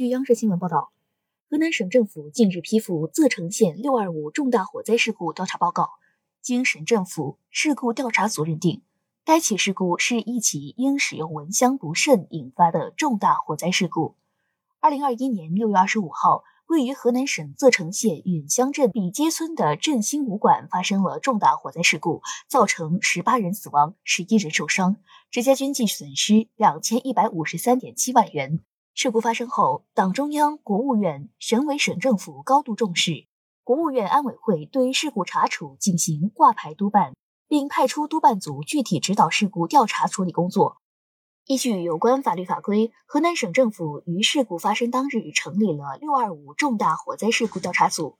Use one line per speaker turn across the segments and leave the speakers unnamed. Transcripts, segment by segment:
据央视新闻报道，河南省政府近日批复柘城县六二五重大火灾事故调查报告，经省政府事故调查组认定，该起事故是一起因使用蚊香不慎引发的重大火灾事故。二零二一年六月二十五号。位于河南省柘城县允乡镇比街村的振兴武馆发生了重大火灾事故，造成十八人死亡，十一人受伤，直接经济损失两千一百五十三点七万元。事故发生后，党中央、国务院、省委省政府高度重视，国务院安委会对事故查处进行挂牌督办，并派出督办组具体指导事故调查处理工作。依据有关法律法规，河南省政府于事故发生当日成立了“六二五”重大火灾事故调查组，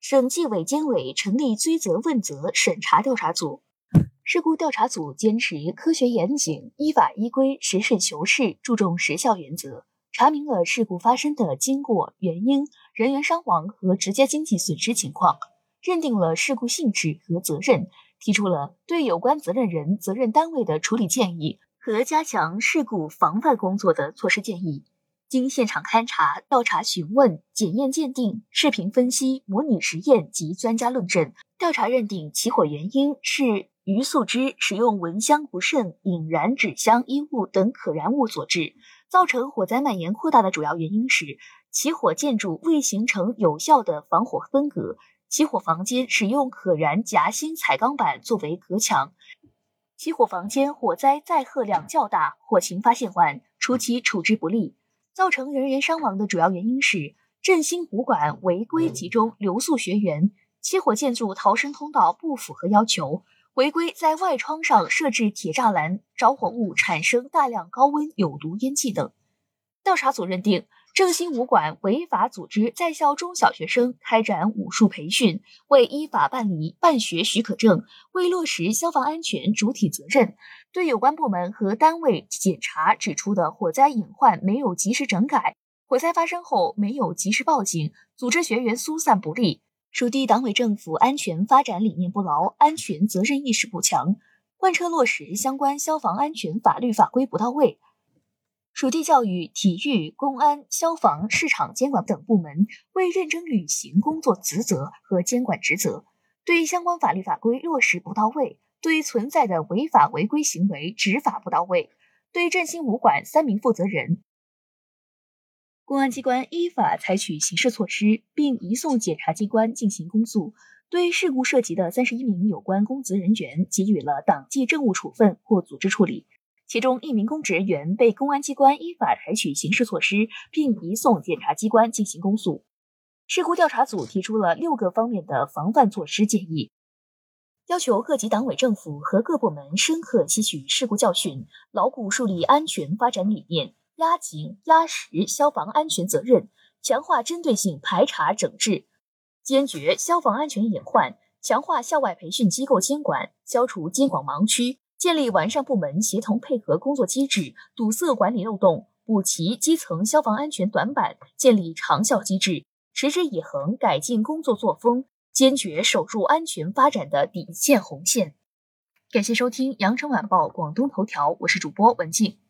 省纪委监委成立追责问责审查调查组。事故调查组坚持科学严谨、依法依规、实事求是，注重实效原则，查明了事故发生的经过、原因、人员伤亡和直接经济损失情况，认定了事故性质和责任，提出了对有关责任人、责任单位的处理建议。和加强事故防范工作的措施建议，经现场勘查、调查询问、检验鉴定、视频分析、模拟实验及专家论证，调查认定起火原因是余素芝使用蚊香不慎引燃纸箱、衣物等可燃物所致。造成火灾蔓延扩大的主要原因是起火建筑未形成有效的防火分隔，起火房间使用可燃夹心彩钢板作为隔墙。起火房间火灾载荷量较大，火情发现晚，初期处置不力，造成人员伤亡的主要原因是振兴武馆违规集中留宿学员，起火建筑逃生通道不符合要求，违规在外窗上设置铁栅栏，着火物产生大量高温有毒烟气等。调查组认定。正兴武馆违法组织在校中小学生开展武术培训，未依法办理办学许可证，未落实消防安全主体责任，对有关部门和单位检查指出的火灾隐患没有及时整改，火灾发生后没有及时报警，组织学员疏散不力，属地党委政府安全发展理念不牢，安全责任意识不强，贯彻落实相关消防安全法律法规不到位。属地教育、体育、公安、消防、市场监管等部门未认真履行工作职责和监管职责，对相关法律法规落实不到位，对存在的违法违规行为执法不到位，对振兴武馆三名负责人，公安机关依法采取刑事措施，并移送检察机关进行公诉。对事故涉及的三十一名有关公职人员给予了党纪政务处分或组织处理。其中一名公职人员被公安机关依法采取刑事措施，并移送检察机关进行公诉。事故调查组提出了六个方面的防范措施建议，要求各级党委政府和各部门深刻吸取事故教训，牢固树立安全发展理念，压紧压实消防安全责任，强化针对性排查整治，坚决消防安全隐患，强化校外培训机构监管，消除监管盲区。建立完善部门协同配合工作机制，堵塞管理漏洞，补齐基层消防安全短板，建立长效机制，持之以恒改进工作作风，坚决守住安全发展的底线红线。感谢收听羊城晚报广东头条，我是主播文静。